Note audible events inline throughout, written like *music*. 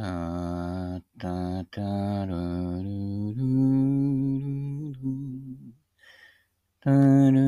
たたたるるるるたる。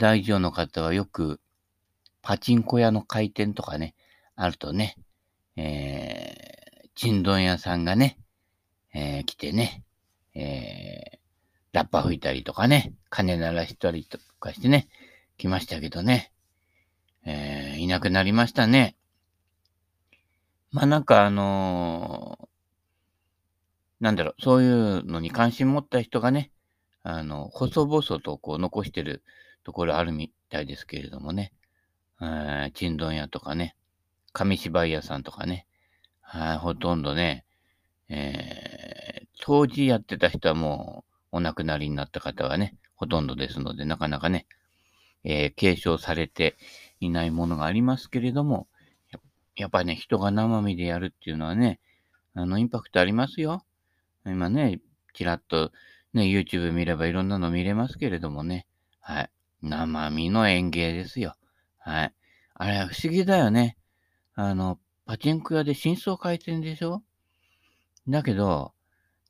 る年代以上の方はよくパチンコ屋の開店とかね、あるとね、えー、ちんどん屋さんがね、えー、来てね、えー、ラッパ吹いたりとかね、鐘鳴らしたりとかしてね、来ましたけどね、えー、いなくなりましたね。まあなんかあのー、なんだろう、そういうのに関心持った人がね、あの、細々とこう残してるところあるみたいですけれどもね、ちんどん屋とかね、紙芝居屋さんとかね、はい、ほとんどね、えー、当時やってた人はもうお亡くなりになった方がね、ほとんどですので、なかなかね、えー、継承されていないものがありますけれども、やっぱりね、人が生身でやるっていうのはね、あの、インパクトありますよ。今ね、ちらっとね、YouTube 見ればいろんなの見れますけれどもね。はい。生身の演芸ですよ。はい。あれ、不思議だよね。あの、パチンコ屋で真相回転でしょ？だけど、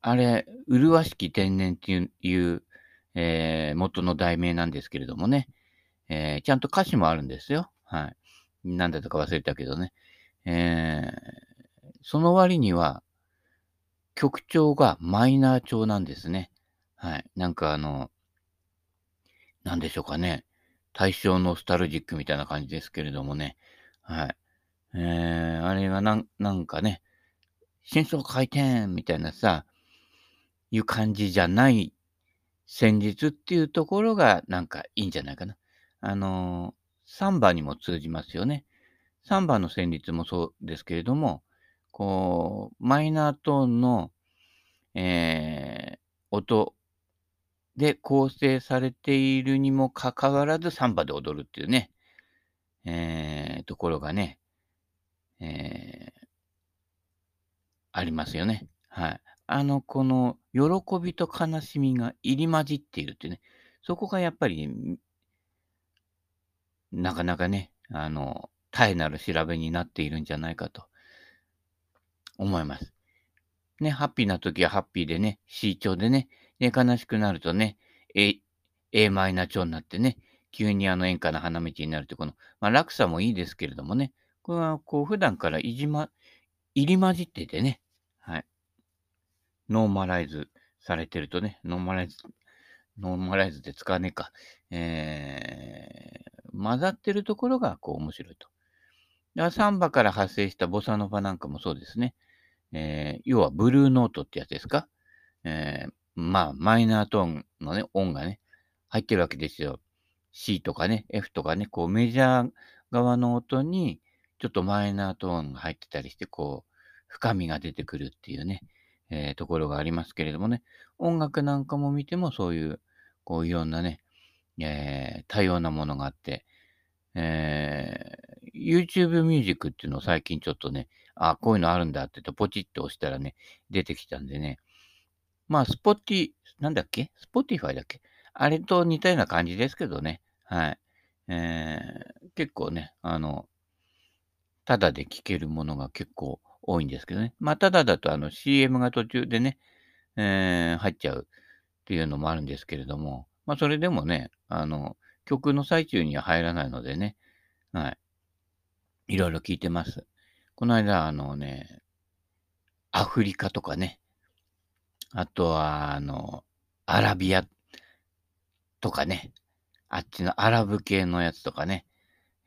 あれ、麗しき天然っていう、えー、元の題名なんですけれどもね、えー、ちゃんと歌詞もあるんですよ。はい。なんだったか忘れたけどね。えー、その割には、曲調がマイナー調なんですね。はい。なんかあの、なんでしょうかね。対象ノスタルジックみたいな感じですけれどもね。はい。えー、あれがなん、なんかね、真相回転みたいなさ、いう感じじゃない戦術っていうところがなんかいいんじゃないかな。あのー、サンバにも通じますよね。サンバの旋律もそうですけれども、こう、マイナートーンの、えー、音で構成されているにもかかわらずサンバで踊るっていうね、えー、ところがね、えー、ありますよね。はい。あの、この、喜びと悲しみが入り混じっているっていうね、そこがやっぱり、なかなかね、あの、絶えなる調べになっているんじゃないかと思います。ね、ハッピーな時はハッピーでね、C 調でね、で、悲しくなるとね、A、A マイナー調になってね、急にあの演歌の花道になるって、この、まあ、落差もいいですけれどもね、これはこう普段からいじま、入り混じっててね、はい。ノーマライズされてるとね、ノーマライズ、ノーマライズで使わねえか、えー、混ざってるところがこう面白いと。サンバから発生したボサノバなんかもそうですね。えー、要はブルーノートってやつですか？えー、まあ、マイナートーンのね、音がね、入ってるわけですよ。C とかね、F とかね、こうメジャー側の音に、ちょっとマイナートーンが入ってたりして、こう、深みが出てくるっていうね、えー、ところがありますけれどもね、音楽なんかも見てもそういう、こういろんなね、えー、多様なものがあって、えー、YouTube ミュージックっていうのを最近ちょっとね、あ、こういうのあるんだって言ってポチッと押したらね、出てきたんでね。まあ、スポッティ、なんだっけ？ Spotify だっけ？あれと似たような感じですけどね。はい。えー、結構ね、あの、ただで聴けるものが結構多いんですけどね。まあ、ただだとあの CM が途中でね、えー、入っちゃうっていうのもあるんですけれども、まあ、それでもね、あの、曲の最中には入らないのでね、はい。いろいろ聞いてます。この間、あのね、アフリカとかね、あとは、あの、アラビアとかね、あっちのアラブ系のやつとかね、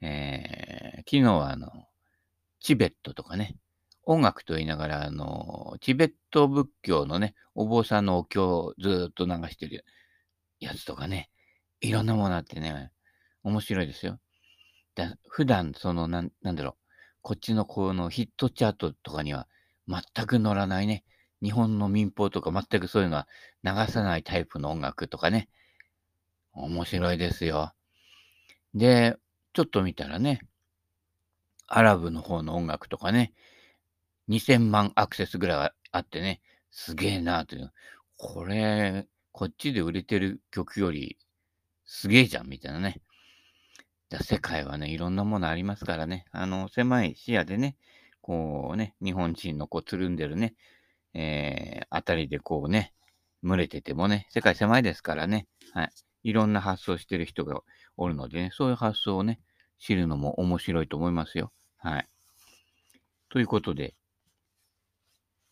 えー、昨日はあの、チベットとかね、音楽と言いながら、あの、チベット仏教のね、お坊さんのお経をずっと流してるやつとかね、いろんなものあってね、面白いですよ。だ普段、その、なん、なんだろう、こっちのこのヒットチャートとかには全く乗らないね、日本の民放とか全くそういうのは流さないタイプの音楽とかね、面白いですよ。で、ちょっと見たらね、アラブの方の音楽とかね、2000万アクセスぐらいあってね、すげえなという。これ、こっちで売れてる曲よりすげえじゃんみたいなね。世界はね、いろんなものありますからね。あの、狭い視野でね、こうね、日本人のこうつるんでるね、えー、あたりでこうね、群れててもね、世界狭いですからね、はい。いろんな発想してる人がおるのでね、そういう発想をね、知るのも面白いと思いますよ。はい。ということで、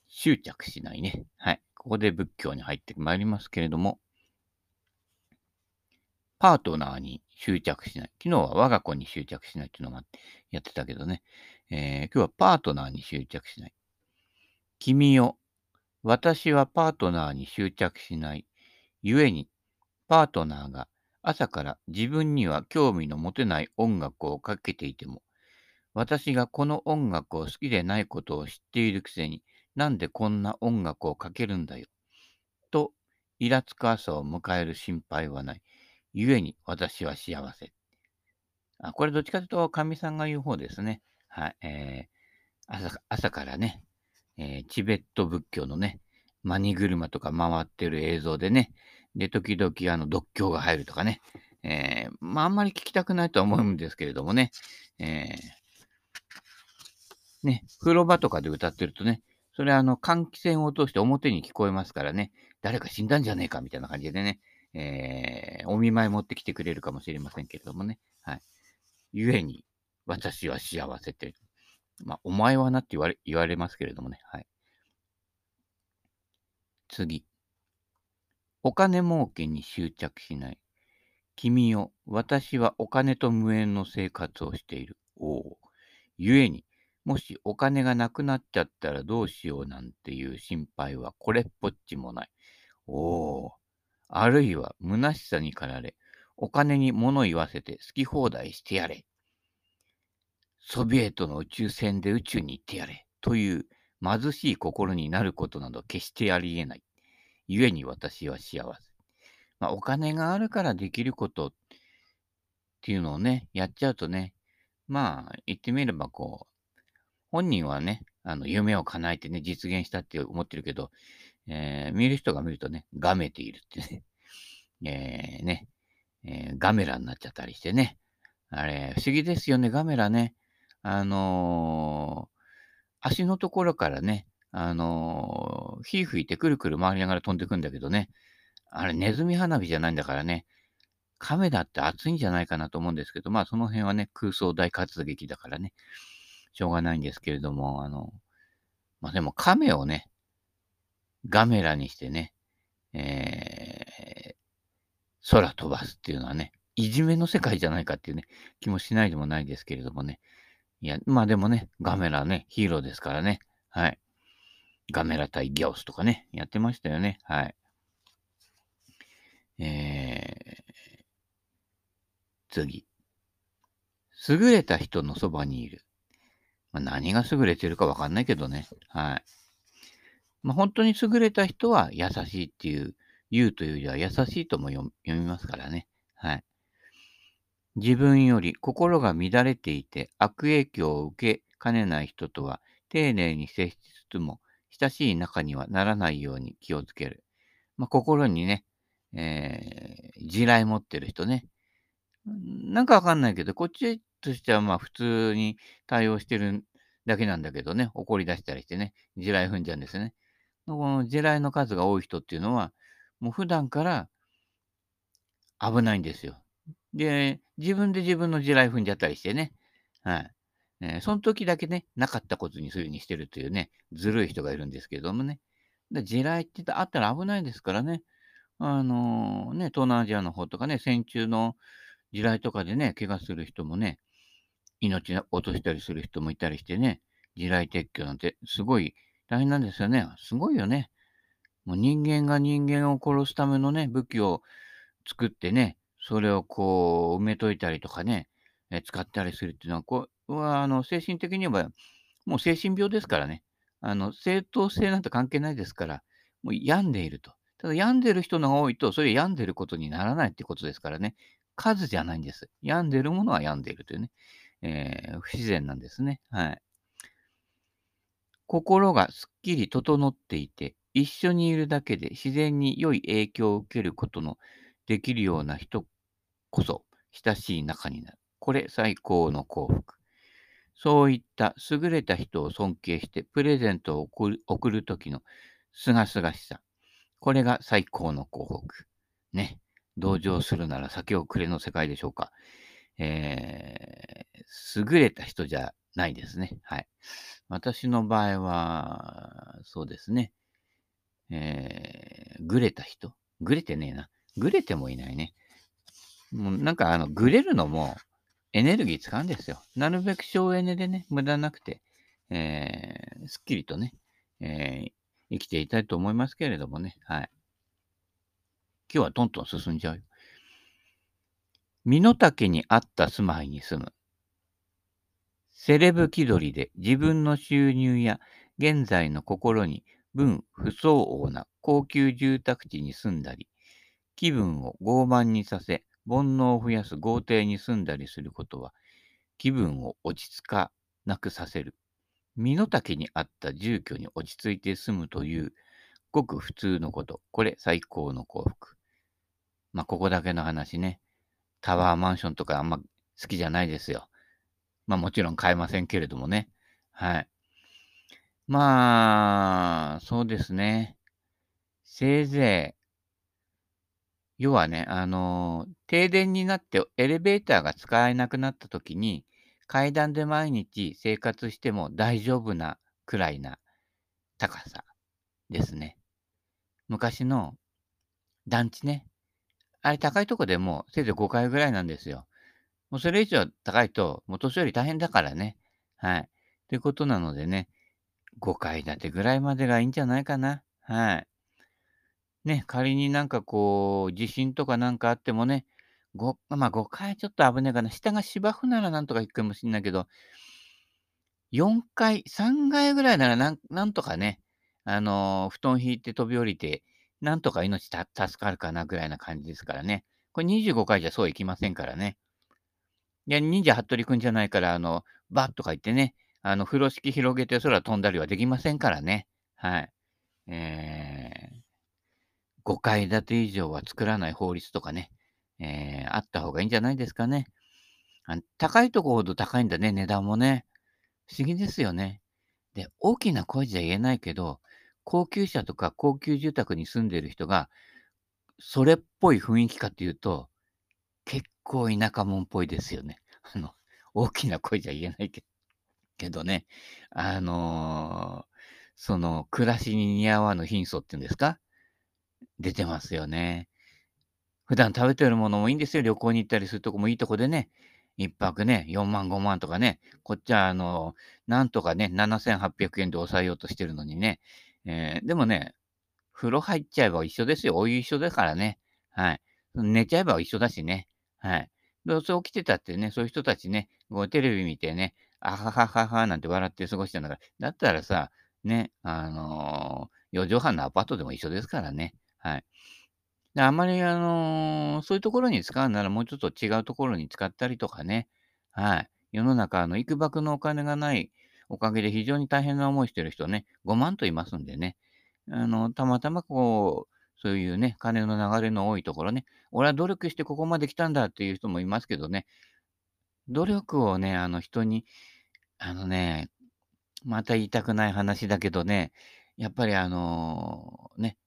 執着しないね。はい。ここで仏教に入ってまいりますけれども、パートナーに執着しない。昨日は我が子に執着しないっていうのがやってたけどね、えー、今日はパートナーに執着しない。君よ、私はパートナーに執着しない。故に、パートナーが朝から自分には興味の持てない音楽をかけていても、私がこの音楽を好きでないことを知っているくせに、なんでこんな音楽をかけるんだよ。と、イラつく朝を迎える心配はない。故に私は幸せ。あこれどっちかというと、神さんが言う方ですね。はい。えー、朝朝からね、えー、チベット仏教のね、マニ車とか回ってる映像でね、で、時々あの、独協が入るとかね、えー、まあ、あんまり聞きたくないとは思うんですけれどもね、えー、ね、風呂場とかで歌ってるとね、それあの、換気扇を通して表に聞こえますからね、誰か死んだんじゃねえかみたいな感じでね、えー、お見舞い持ってきてくれるかもしれませんけれどもね。はい。故に、私は幸せって。まあ、お前はなって言われ、言われますけれどもね。はい。次。お金儲けに執着しない。君よ、私はお金と無縁の生活をしている。おお。故に、もしお金がなくなっちゃったらどうしようなんていう心配はこれっぽっちもない。おお。あるいは虚しさに駆られ、お金に物言わせて好き放題してやれ。ソビエトの宇宙船で宇宙に行ってやれ。という貧しい心になることなど決してありえない。故に私は幸せ。まあ、お金があるからできることっていうのをね、やっちゃうとね、まあ、言ってみればこう、本人はね、あの、夢を叶えてね、実現したって思ってるけど、えー、見る人が見るとね、がめているってね、*laughs* えー、ね、えー、ガメラになっちゃったりしてね。あれ、不思議ですよね、ガメラね。あのー、足のところからね、あのー、火吹いてくるくる回りながら飛んでくんだけどね。あれ、ネズミ花火じゃないんだからね。亀だって熱いんじゃないかなと思うんですけど、まあその辺はね、空想大活劇だからね、しょうがないんですけれども、あの、まあでも亀をね、ガメラにしてね、えー、空飛ばすっていうのはね、いじめの世界じゃないかっていうね、気もしないでもないですけれどもね。いや、まあでもね、ガメラね、ヒーローですからね。はい。ガメラ対ギャオスとかね、やってましたよね。はい。えー、次。優れた人のそばにいる。まあ、何が優れてるかわかんないけどね。はい。まあ、本当に優れた人は優しいっていう、言うというよりは優しいとも読みますからね。はい。自分より心が乱れていて悪影響を受けかねない人とは丁寧に接しつつも親しい仲にはならないように気をつける。まあ、心にね、えー、地雷持ってる人ね。なんかわかんないけど、こっちとしてはまあ普通に対応してるだけなんだけどね、怒り出したりしてね、地雷踏んじゃうんですね。この地雷の数が多い人っていうのは、もう普段から危ないんですよ。で、自分で自分の地雷踏んじゃったりしてね。はい。えー、その時だけね、なかったことにするようにしてるというね、ずるい人がいるんですけどもね。で地雷ってあったら危ないですからね。あのー、ね、東南アジアの方とかね、戦中の地雷とかでね、怪我する人もね、命を落としたりする人もいたりしてね、地雷撤去なんてすごい大変なんですよね。すごいよね。もう人間が人間を殺すためのね、武器を作ってね、それをこう埋めといたりとかね、え使ったりするっていうのは、こうはあの精神的にはもう精神病ですからね。あの、正当性なんて関係ないですから、もう病んでいると。ただ病んでる人のが多いと、それ病んでることにならないってことですからね。数じゃないんです。病んでるものは病んでいるというね。えー、不自然なんですね。はい。心がすっきり整っていて、一緒にいるだけで自然に良い影響を受けることのできるような人こそ親しい仲になる。これ最高の幸福。そういった優れた人を尊敬してプレゼントを送る送る時のすがすがしさ。これが最高の幸福。ね。同情するなら酒をくれの世界でしょうか。えー、優れた人じゃないですね。はい。私の場合は、そうですね。えー、ぐれた人ぐれてねえな。ぐれてもいないね。もうなんかあの、ぐれるのもエネルギー使うんですよ。なるべく省エネでね、無駄なくて、えー、すっきりとね、えー、生きていたいと思いますけれどもね。はい。今日はトントン進んじゃうよ。身の丈に合った住まいに住む。セレブ気取りで自分の収入や現在の心に分不相応な高級住宅地に住んだり、気分を傲慢にさせ、煩悩を増やす豪邸に住んだりすることは、気分を落ち着かなくさせる。身の丈に合った住居に落ち着いて住むという、ごく普通のこと。これ、最高の幸福。まあ、ここだけの話ね。タワーマンションとかあんま好きじゃないですよ。まあ、もちろん買えませんけれどもね。はい。まあ、そうですね。せいぜい、要はね、あの、停電になってエレベーターが使えなくなった時に、階段で毎日生活しても大丈夫なくらいな高さですね。昔の団地ね。あれ高いとこでもせいぜい5階ぐらいなんですよ。もうそれ以上高いと、もう年寄り大変だからね。はい。ということなのでね、5階建てぐらいまでがいいんじゃないかな。はい。ね、仮になんかこう、地震とかなんかあってもね、5、まあ5階ちょっと危ないかな。下が芝生ならなんとか行くかもしんないけど、4階、3階ぐらいならなんなんとかね、あのー布団引いて飛び降りて、なんとか命た助かるかなぐらいな感じですからね。これ25階じゃそういきませんからね。いや、忍者服部くんじゃないから、あの、バッとか言ってね、あの、風呂敷広げて空飛んだりはできませんからね。はい。えー、5階建て以上は作らない法律とかね、えー、あった方がいいんじゃないですかね。あ高いとこほど高いんだね、値段もね。不思議ですよね。で、大きな声じゃ言えないけど、高級車とか高級住宅に住んでる人が、それっぽい雰囲気かっていうと、結構田舎者っぽいですよね。あの、大きな声じゃ言えないけけどね、あのー、その、暮らしに似合わぬ貧相っていうんですか？出てますよね。普段食べてるものもいいんですよ。旅行に行ったりするとこもいいとこでね。一泊ね、4万、5万とかね。こっちは、あの、なんとかね、7800円で抑えようとしてるのにね。えー、でもね、風呂入っちゃえば一緒ですよ。お湯一緒だからね。はい。寝ちゃえば一緒だしね。はい。どうせ起きてたってね、そういう人たちね、こうテレビ見てね、あははははなんて笑って過ごしてんだから、だったらさ、ね、あのー、4畳半のアパートでも一緒ですからね。はい。であまり、あのー、そういうところに使うならもうちょっと違うところに使ったりとかね。はい。世の中、あの、幾ばくのお金がないおかげで非常に大変な思いしてる人ね、5万といますんでね。あの、たまたまこう、そういうね、金の流れの多いところね、俺は努力してここまで来たんだっていう人もいますけどね、努力をね、あの人に、あのね、また言いたくない話だけどね、やっぱりあのね、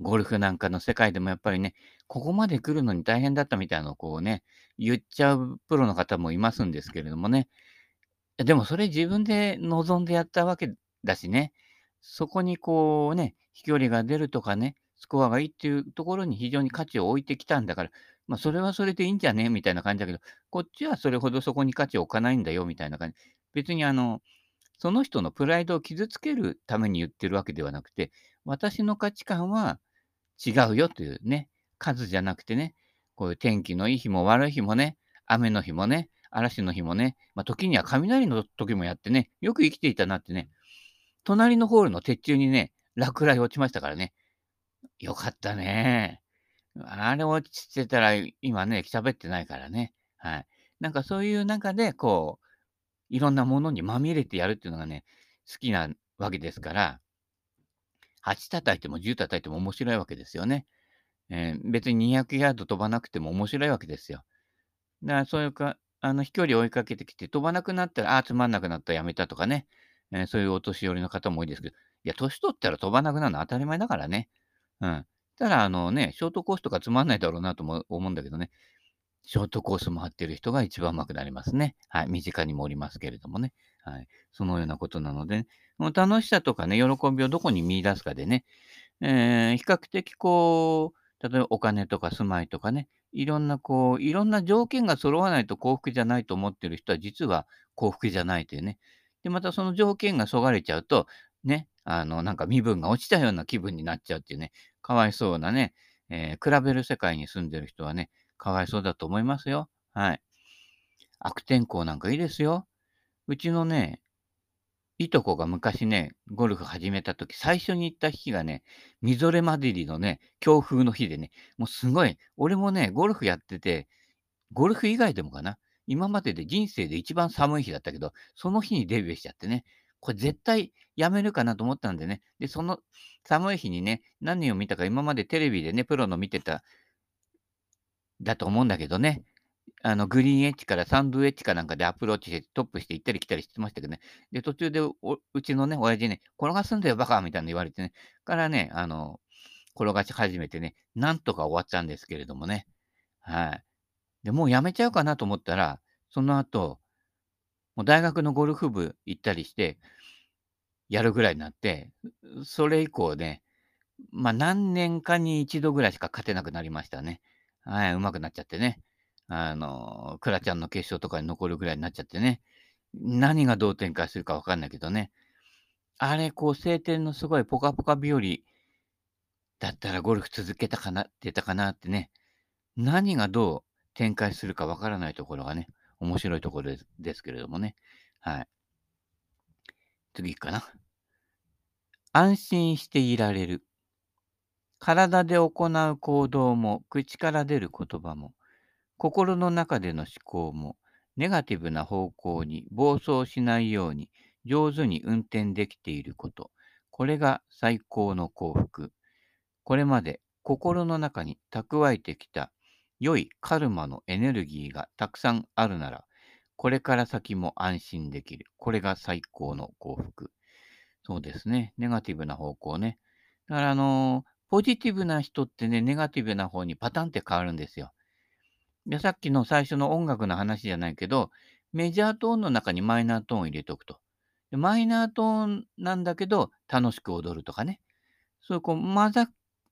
ゴルフなんかの世界でもやっぱりね、ここまで来るのに大変だったみたいなのをこうね、言っちゃうプロの方もいますんですけれどもね。でもそれ自分で望んでやったわけだしね、そこにこうね、飛距離が出るとかね、スコアがいいっていうところに非常に価値を置いてきたんだから、まあ、それはそれでいいんじゃねみたいな感じだけど、こっちはそれほどそこに価値を置かないんだよみたいな感じ。別にあの、その人のプライドを傷つけるために言ってるわけではなくて、私の価値観は違うよというね、数じゃなくてね、こういう天気のいい日も悪い日もね、雨の日もね、嵐の日もね、まあ、時には雷の時もやってね、よく生きていたなってね、隣のホールの鉄柱にね、落雷落ちましたからね。よかったね。あれ落ちてたら、今ね、喋ってないからね。はい。なんかそういう中で、こう、いろんなものにまみれてやるっていうのがね、好きなわけですから、8叩いても10叩いても面白いわけですよね。えー、別に200ヤード飛ばなくても面白いわけですよ。だからそういうか、あの飛距離を追いかけてきて飛ばなくなったら、ああ、つまんなくなったやめたとかね、えー、そういうお年寄りの方も多いですけど、いや、年取ったら飛ばなくなるのは当たり前だからね。うん。ただ、あのね、ショートコースとかつまんないだろうなとも思うんだけどね、ショートコースも張ってる人が一番上手くなりますね。はい。身近にもおりますけれどもね。はい。そのようなことなので、ね、楽しさとかね、喜びをどこに見出すかでね、えー、比較的こう、例えばお金とか住まいとかね、いろんなこう、いろんな条件が揃わないと幸福じゃないと思ってる人は実は幸福じゃないというね。で、またその条件がそがれちゃうと、ね、あの、なんか身分が落ちたような気分になっちゃうっていうね、かわいそうなね、えー、比べる世界に住んでる人はね、かわいそうだと思いますよ。はい。悪天候なんかいいですよ。うちのね、いとこが昔ね、ゴルフ始めた時、最初に行った日がね、みぞれまでりのね、強風の日でね、もうすごい、俺もね、ゴルフやってて、ゴルフ以外でもかな、今までで人生で一番寒い日だったけど、その日にデビューしちゃってね、これ絶対やめるかなと思ったんでね、で、その寒い日にね、何を見たか今までテレビでね、プロの見てただと思うんだけどね。あの、グリーンエッジからサンドウエッジかなんかでアプローチしてトップして行ったり来たりしてましたけどね。で、途中でうちのね、親父ね、転がすんだよ、バカみたいな言われてね。からね、あの、転がし始めてね、なんとか終わったんですけれどもね。はい。で、もうやめちゃうかなと思ったら、その後、もう大学のゴルフ部行ったりして、やるぐらいになって、それ以降ね、まあ何年かに一度ぐらいしか勝てなくなりましたね。はい、上手くなっちゃってね。あの、クラちゃんの決勝とかに残るぐらいになっちゃってね。何がどう展開するかわかんないけどね。あれ、こう、晴天のすごいポカポカ日和だったらゴルフ続けたかなってたかなってね。何がどう展開するかわからないところがね、面白いところですですけれどもね。はい。次かな。安心していられる。体で行う行動も、口から出る言葉も、心の中での思考も、ネガティブな方向に暴走しないように上手に運転できていること。これが最高の幸福。これまで心の中に蓄えてきた良いカルマのエネルギーがたくさんあるなら、これから先も安心できる。これが最高の幸福。そうですね。ネガティブな方向ね。だからあのーポジティブな人ってね、ネガティブな方にパタンって変わるんですよ。さっきの最初の音楽の話じゃないけど、メジャートーンの中にマイナートーンを入れておくと。でマイナートーンなんだけど、楽しく踊るとかね。そういうこう混ざ、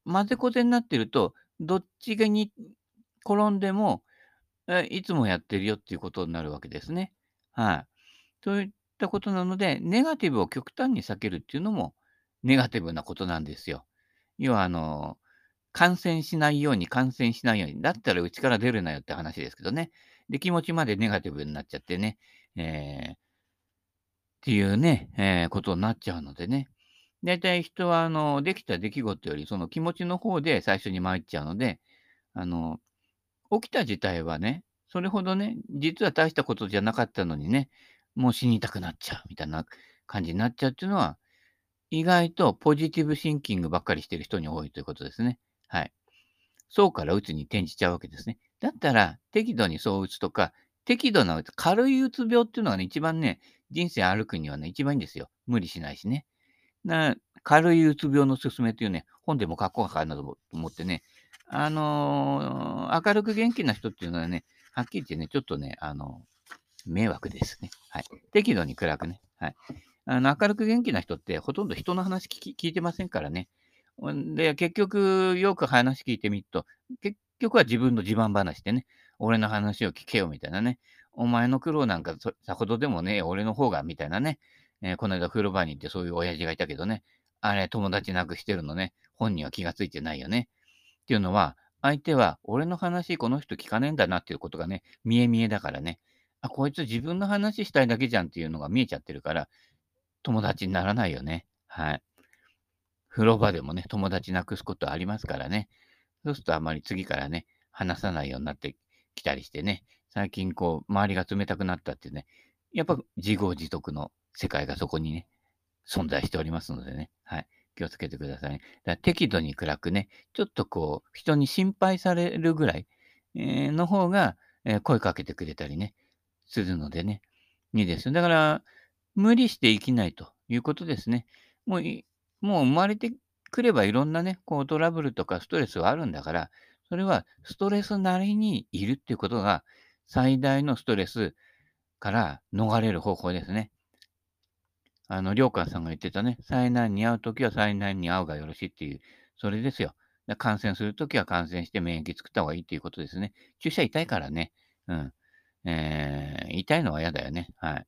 混ぜこぜになってると、どっちがに転んでも、いつもやってるよっていうことになるわけですね。はい。そういったことなので、ネガティブを極端に避けるっていうのも、ネガティブなことなんですよ。要は、あの、感染しないように、感染しないように。だったらうちから出るなよって話ですけどね。で、気持ちまでネガティブになっちゃってね。えー、っていうね、えー、ことになっちゃうのでね。大体人は、あの、できた出来事より、その気持ちの方で最初に参っちゃうので、あの、起きた事態はね、それほどね、実は大したことじゃなかったのにね、もう死にたくなっちゃうみたいな感じになっちゃうっていうのは、意外とポジティブシンキングばっかりしてる人に多いということですね。はい。そうからうつに転じちゃうわけですね。だったら、適度にそううつとか、適度なうつ、軽いうつ病っていうのがね、一番ね、人生歩くにはね、一番いいんですよ。無理しないしね。な軽いうつ病の勧めっていうね、本でも書こうかなと思ってね、あのー、明るく元気な人っていうのはね、はっきり言ってね、ちょっとね、あのー、迷惑ですね。はい。適度に暗くね。はい。あの明るく元気な人ってほとんど人の話聞いてませんからね。で、結局、よく話聞いてみると、結局は自分の自慢話でね、俺の話を聞けよみたいなね。お前の苦労なんかさほどでもね、俺の方がみたいなね。えー、この間風呂場に行ってそういう親父がいたけどね。あれ、友達なくしてるのね。本人は気がついてないよね。っていうのは、相手は俺の話この人聞かねえんだなっていうことがね、見え見えだからね。あ、こいつ自分の話したいだけじゃんっていうのが見えちゃってるから、友達にならないよね。はい。風呂場でもね、友達なくすことありますからね。そうするとあまり次からね、話さないようになってきたりしてね、最近こう、周りが冷たくなったってね、やっぱ自業自得の世界がそこにね、存在しておりますのでね、はい。気をつけてくださいね。だ適度に暗くね、ちょっとこう、人に心配されるぐらい、えー、の方が、えー、声かけてくれたりね、するのでね、いいですよ。だから、無理して生きないということですね。もう、もう生まれてくればいろんなね、こうトラブルとかストレスはあるんだから、それはストレスなりにいるっていうことが最大のストレスから逃れる方法ですね。あの、りょうかんさんが言ってたね、災難に遭うときは災難に遭うがよろしいっていう、それですよ。感染するときは感染して免疫作った方がいいっていうことですね。注射痛いからね。うん。えー、痛いのは嫌だよね。はい。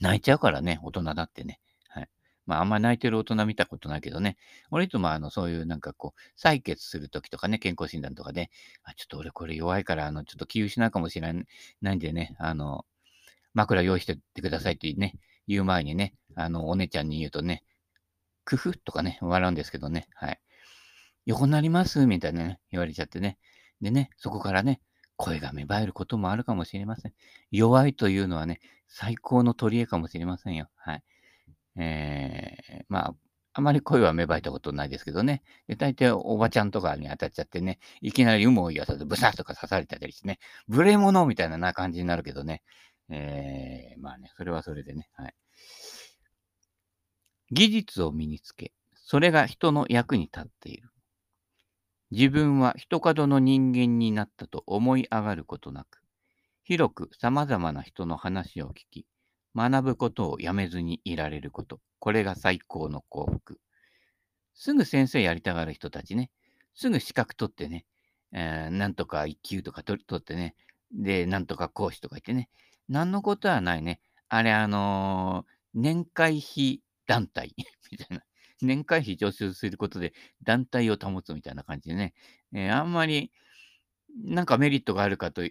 泣いちゃうからね、大人だってね。まあ、あんまり泣いてる大人見たことないけどね。俺いつもあの、そういうなんかこう、採血するときとかね、健康診断とかで、あ、ちょっと俺これ弱いから、あの、ちょっと気失うかもしれないんでね、あの、枕用意してってくださいってね、言う前にね、あの、お姉ちゃんに言うとね、工夫とかね、笑うんですけどね、はい。横になります？みたいなね、言われちゃってね。でね、そこからね、声が芽生えることもあるかもしれません。弱いというのはね、最高の取り柄かもしれませんよ。はい。えー、まあ、あまり声は芽生えたことないですけどね。で、大体おばちゃんとかに当たっちゃってね、いきなり有無を言わさずブサッとか刺されたりしてね、無礼者みたいな感じになるけどね。えー、まあね、それはそれでね。はい。技術を身につけ、それが人の役に立っている。自分は人角の人間になったと思い上がることなく、広く様々な人の話を聞き、学ぶことをやめずにいられること。これが最高の幸福。すぐ先生やりたがる人たちね。すぐ資格取ってね。えー、なんとか一級とか取ってね。で、なんとか講師とか言ってね。何のことはないね。あれ、あのー、年会費団体 *laughs* みたいな。年会費徴収することで団体を保つみたいな感じでね、えー、あんまりなんかメリットがあるかと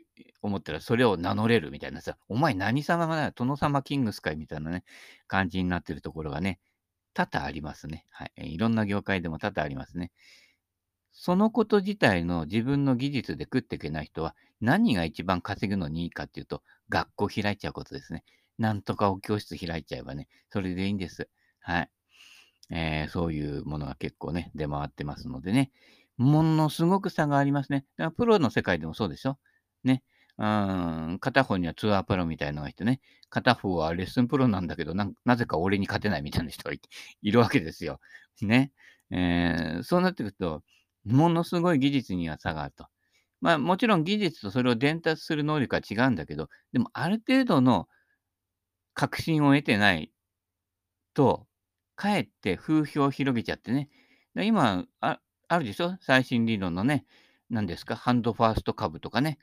思ったらそれを名乗れるみたいなさ、お前何様だよ、殿様キングスかいみたいなね、感じになってるところがね、多々ありますね。はい。いろんな業界でも多々ありますね。そのこと自体の自分の技術で食っていけない人は何が一番稼ぐのにいいかっていうと、学校開いちゃうことですね。なんとかお教室開いちゃえばね、それでいいんです。はい。えー、そういうものが結構ね、出回ってますのでね、ものすごく差がありますね。だからプロの世界でもそうでしょ？ね。うん、片方にはツアープロみたいなのがいてね、片方はレッスンプロなんだけどな、なぜか俺に勝てないみたいな人が *laughs* いるわけですよ。ね。えー、そうなってくると、ものすごい技術には差があると。まあもちろん技術とそれを伝達する能力は違うんだけど、でもある程度の確信を得てないと、かえって風評を広げちゃってね。今あ、あるでしょ？最新理論のね、何ですか？ハンドファースト株とかね、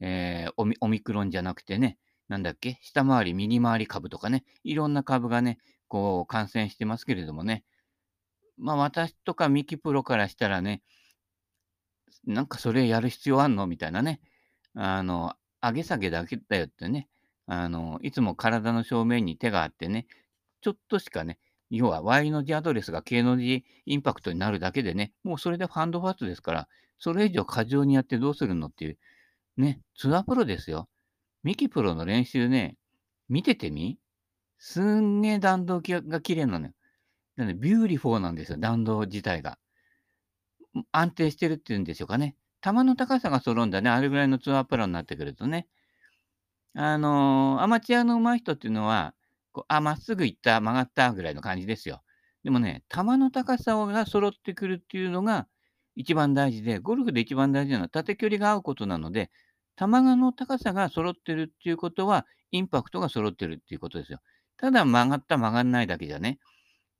えー、オミオミクロンじゃなくてね、なんだっけ？下回り、右回り株とかね、いろんな株がね、こう感染してますけれどもね、まあ私とかミキプロからしたらね、なんかそれやる必要あんの？みたいなね。あの、上げ下げだけだよってね。あの、いつも体の正面に手があってね、ちょっとしかね、要は Y の字アドレスが K の字インパクトになるだけでね、もうそれでハンドファーストですから、それ以上過剰にやってどうするのっていう、ね、ツアープロですよ。ミキプロの練習ね、見ててみ？すんげえ弾道が綺麗なのよ。なので、 beautiful なんですよ、弾道自体が。安定してるっていうんでしょうかね。球の高さが揃うんだね。あれぐらいのツアープロになってくるとね。あのー、アマチュアの上手い人っていうのは、こあ、まっすぐ行った、曲がったぐらいの感じですよ。でもね、球の高さが揃ってくるっていうのが一番大事で、ゴルフで一番大事なのは縦距離が合うことなので、球の高さが揃ってるっていうことは、インパクトが揃ってるっていうことですよ。ただ曲がった曲がんないだけじゃね。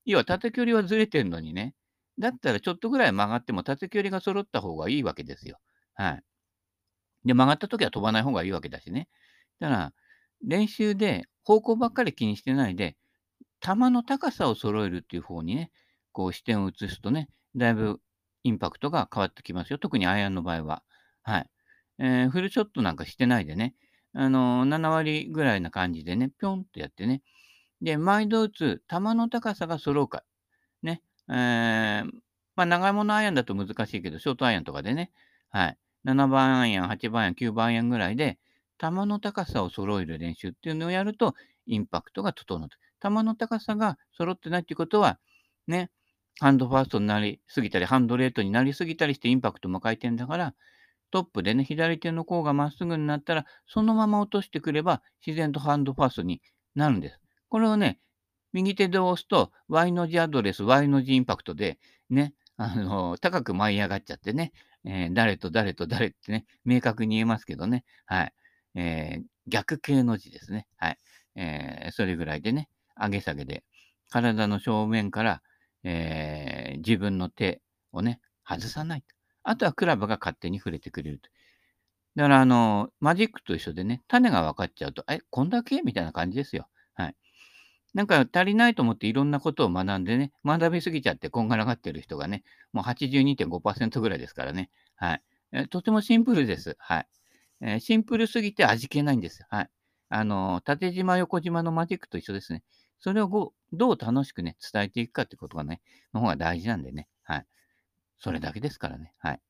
要は縦距離はずれてるのにね、だったらちょっとぐらい曲がっても縦距離が揃った方がいいわけですよ。はい。で、曲がった時は飛ばない方がいいわけだしね。だから、練習で方向ばっかり気にしてないで、球の高さを揃えるっていう方にね、こう視点を移すとね、だいぶインパクトが変わってきますよ。特にアイアンの場合は。はい。えー、フルショットなんかしてないでね、あのー、7割ぐらいな感じでね、ぴょんとやってね、で、毎度打つ球の高さが揃うか。ね。えー、まあ、長いものアイアンだと難しいけど、ショートアイアンとかでね。はい。7番アイアン、8番アイアン、9番アイアンぐらいで、球の高さを揃える練習っていうのをやると、インパクトが整う。球の高さが揃ってないっていうことは、ね、ハンドファーストになりすぎたり、ハンドレートになりすぎたりしてインパクトも回転だから、トップでね、左手の甲がまっすぐになったら、そのまま落としてくれば、自然とハンドファーストになるんです。これをね、右手で押すと、Y の字アドレス、Y の字インパクトで、ね、あの、高く舞い上がっちゃってね、えー、誰と誰と誰ってね、明確に言えますけどね、はい。えー、逆形の字ですね。はい。えー、それぐらいでね、上げ下げで、体の正面から、えー、自分の手をね、外さないと。あとはクラブが勝手に触れてくれると。だから、あの、マジックと一緒でね、種が分かっちゃうと、え、こんだけ？みたいな感じですよ。はい。なんか足りないと思っていろんなことを学んでね、学びすぎちゃってこんがらがってる人がね、もう82.5%ぐらいですからね。はい。えとてもシンプルです。はい。えー、シンプルすぎて味気ないんです。はい。あの、縦島、横島のマジックと一緒ですね。それをどう楽しくね、伝えていくかってことがね、の方が大事なんでね。はい。それだけですからね。はい。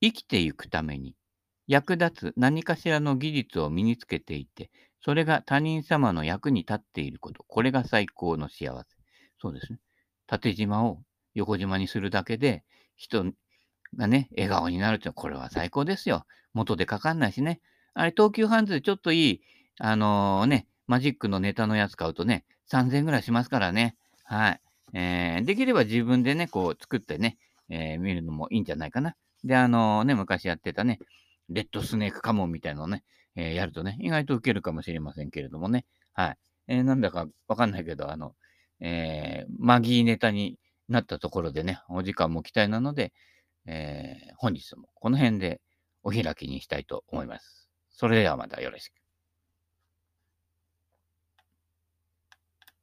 生きていくために役立つ何かしらの技術を身につけていて、それが他人様の役に立っていること。これが最高の幸せ。そうですね。縦島を横島にするだけで、人がね、笑顔になるってこれは最高ですよ。元でかかんないしね。あれ、東急ハンズでちょっといい、あのー、ね、マジックのネタのやつ買うとね、3000円ぐらいしますからね。はい。えー、できれば自分でね、こう作ってね、えー、見るのもいいんじゃないかな。で、あの、ね、昔やってたね、レッドスネークカモンみたいのをね、えー、やるとね、意外と受けるかもしれませんけれどもね。はい。えー、なんだかわかんないけど、あの、えー、マギーネタになったところでね、お時間も期待なので、えー、本日もこの辺でお開きにしたいと思います。それではまたよろしく。